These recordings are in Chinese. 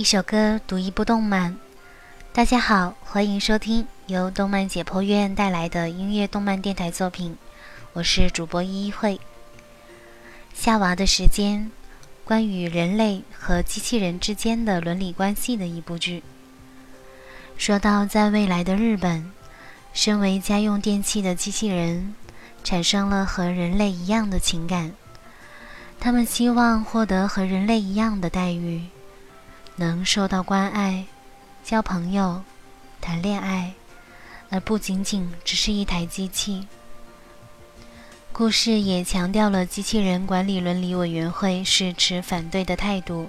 一首歌，读一部动漫。大家好，欢迎收听由动漫解剖院带来的音乐动漫电台作品，我是主播依依慧。夏娃的时间，关于人类和机器人之间的伦理关系的一部剧。说到在未来的日本，身为家用电器的机器人，产生了和人类一样的情感，他们希望获得和人类一样的待遇。能受到关爱、交朋友、谈恋爱，而不仅仅只是一台机器。故事也强调了机器人管理伦理委员会是持反对的态度，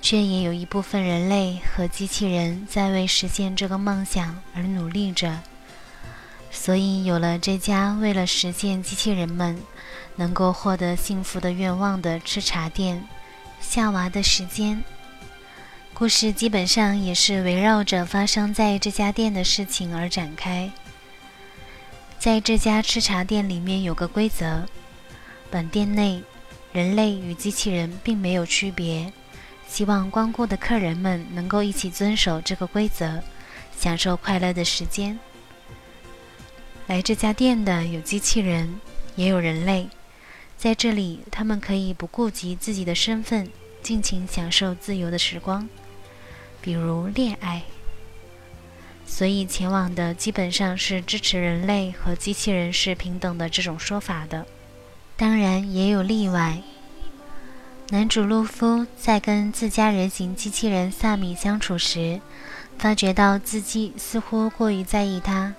却也有一部分人类和机器人在为实现这个梦想而努力着。所以有了这家为了实现机器人们能够获得幸福的愿望的吃茶店——夏娃的时间。故事基本上也是围绕着发生在这家店的事情而展开。在这家吃茶店里面有个规则：本店内人类与机器人并没有区别。希望光顾的客人们能够一起遵守这个规则，享受快乐的时间。来这家店的有机器人，也有人类。在这里，他们可以不顾及自己的身份，尽情享受自由的时光。比如恋爱，所以前往的基本上是支持人类和机器人是平等的这种说法的。当然也有例外。男主路夫在跟自家人形机器人萨米相处时，发觉到自己似乎过于在意他，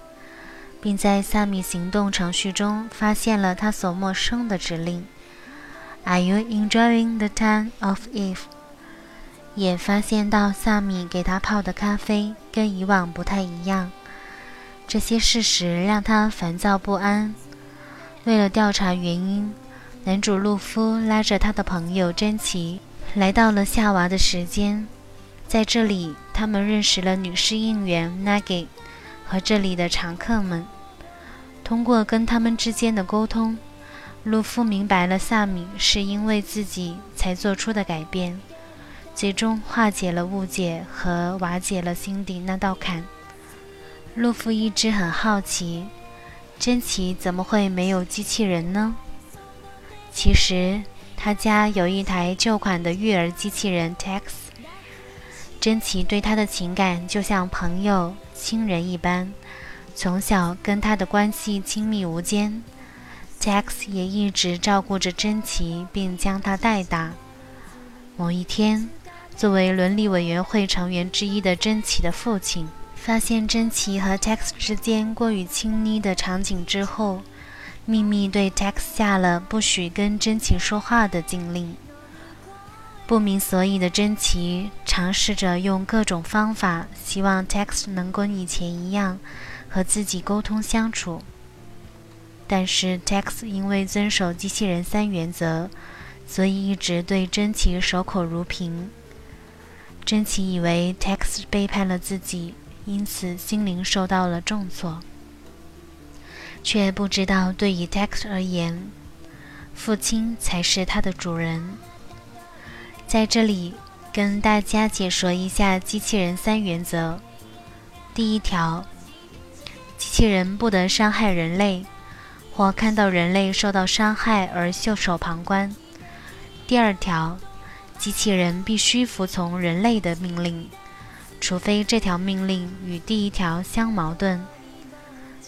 并在萨米行动程序中发现了他所陌生的指令：“Are you enjoying the time of Eve？” 也发现到萨米给他泡的咖啡跟以往不太一样，这些事实让他烦躁不安。为了调查原因，男主路夫拉着他的朋友珍奇来到了夏娃的时间，在这里，他们认识了女侍应员 Nagi 和这里的常客们。通过跟他们之间的沟通，路夫明白了萨米是因为自己才做出的改变。最终化解了误解和瓦解了心底那道坎。路夫一直很好奇，珍奇怎么会没有机器人呢？其实他家有一台旧款的育儿机器人 Tex。珍奇对他的情感就像朋友、亲人一般，从小跟他的关系亲密无间。Tex 也一直照顾着珍奇，并将他带大。某一天。作为伦理委员会成员之一的珍奇的父亲，发现珍奇和 Tex 之间过于亲昵的场景之后，秘密对 Tex 下了不许跟珍奇说话的禁令。不明所以的珍奇尝试着用各种方法，希望 Tex 能跟以前一样和自己沟通相处。但是 Tex 因为遵守机器人三原则，所以一直对珍奇守口如瓶。珍奇以为 Tex 背叛了自己，因此心灵受到了重挫，却不知道对于 Tex 而言，父亲才是他的主人。在这里跟大家解说一下机器人三原则：第一条，机器人不得伤害人类，或看到人类受到伤害而袖手旁观；第二条。机器人必须服从人类的命令，除非这条命令与第一条相矛盾。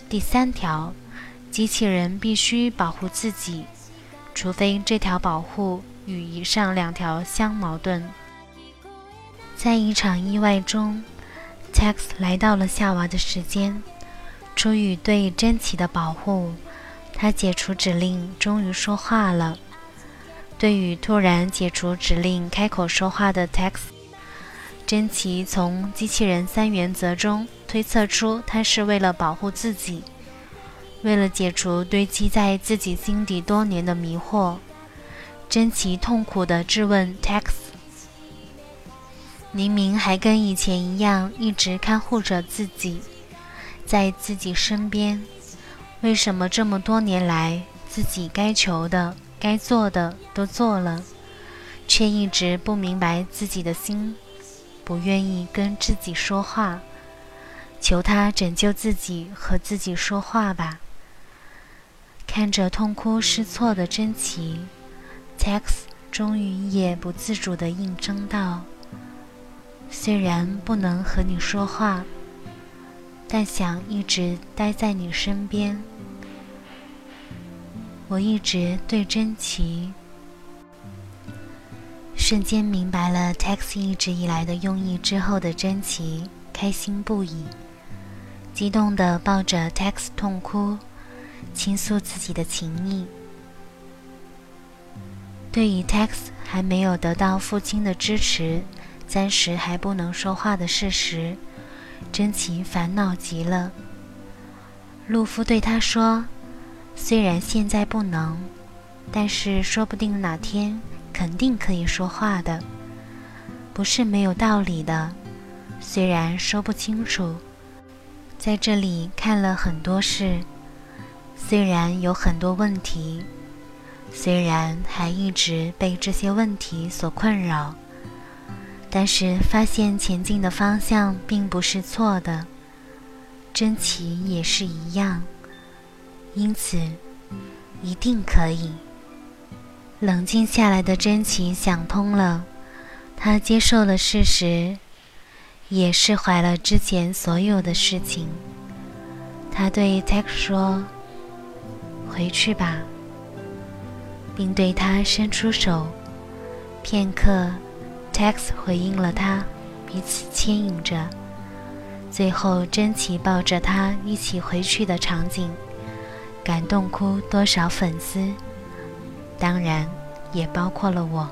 第三条，机器人必须保护自己，除非这条保护与以上两条相矛盾。在一场意外中，Tex 来到了夏娃的时间。出于对珍奇的保护，他解除指令，终于说话了。对于突然解除指令、开口说话的 Tex，珍奇从机器人三原则中推测出，他是为了保护自己，为了解除堆积在自己心底多年的迷惑。珍奇痛苦地质问 Tex：“ 明明还跟以前一样，一直看护着自己，在自己身边，为什么这么多年来，自己该求的？”该做的都做了，却一直不明白自己的心。不愿意跟自己说话，求他拯救自己和自己说话吧。看着痛哭失措的珍奇，Tex 终于也不自主地应声道：“虽然不能和你说话，但想一直待在你身边。我一直对珍奇。”瞬间明白了 Tex 一直以来的用意之后的珍奇开心不已，激动地抱着 Tex 痛哭，倾诉自己的情谊。对于 Tex 还没有得到父亲的支持，暂时还不能说话的事实，珍奇烦恼极了。陆夫对他说：“虽然现在不能，但是说不定哪天……”肯定可以说话的，不是没有道理的。虽然说不清楚，在这里看了很多事，虽然有很多问题，虽然还一直被这些问题所困扰，但是发现前进的方向并不是错的。珍奇也是一样，因此一定可以。冷静下来的真奇想通了，他接受了事实，也释怀了之前所有的事情。他对 Tex 说：“回去吧。”并对他伸出手。片刻，Tex 回应了他，彼此牵引着。最后，真奇抱着他一起回去的场景，感动哭多少粉丝。当然，也包括了我。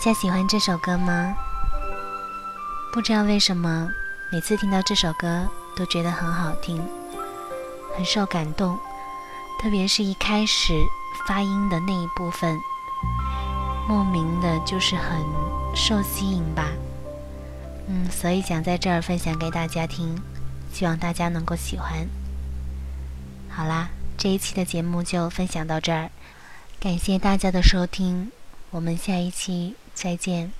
家喜欢这首歌吗？不知道为什么，每次听到这首歌都觉得很好听，很受感动，特别是一开始发音的那一部分，莫名的就是很受吸引吧。嗯，所以想在这儿分享给大家听，希望大家能够喜欢。好啦，这一期的节目就分享到这儿，感谢大家的收听。我们下一期再见。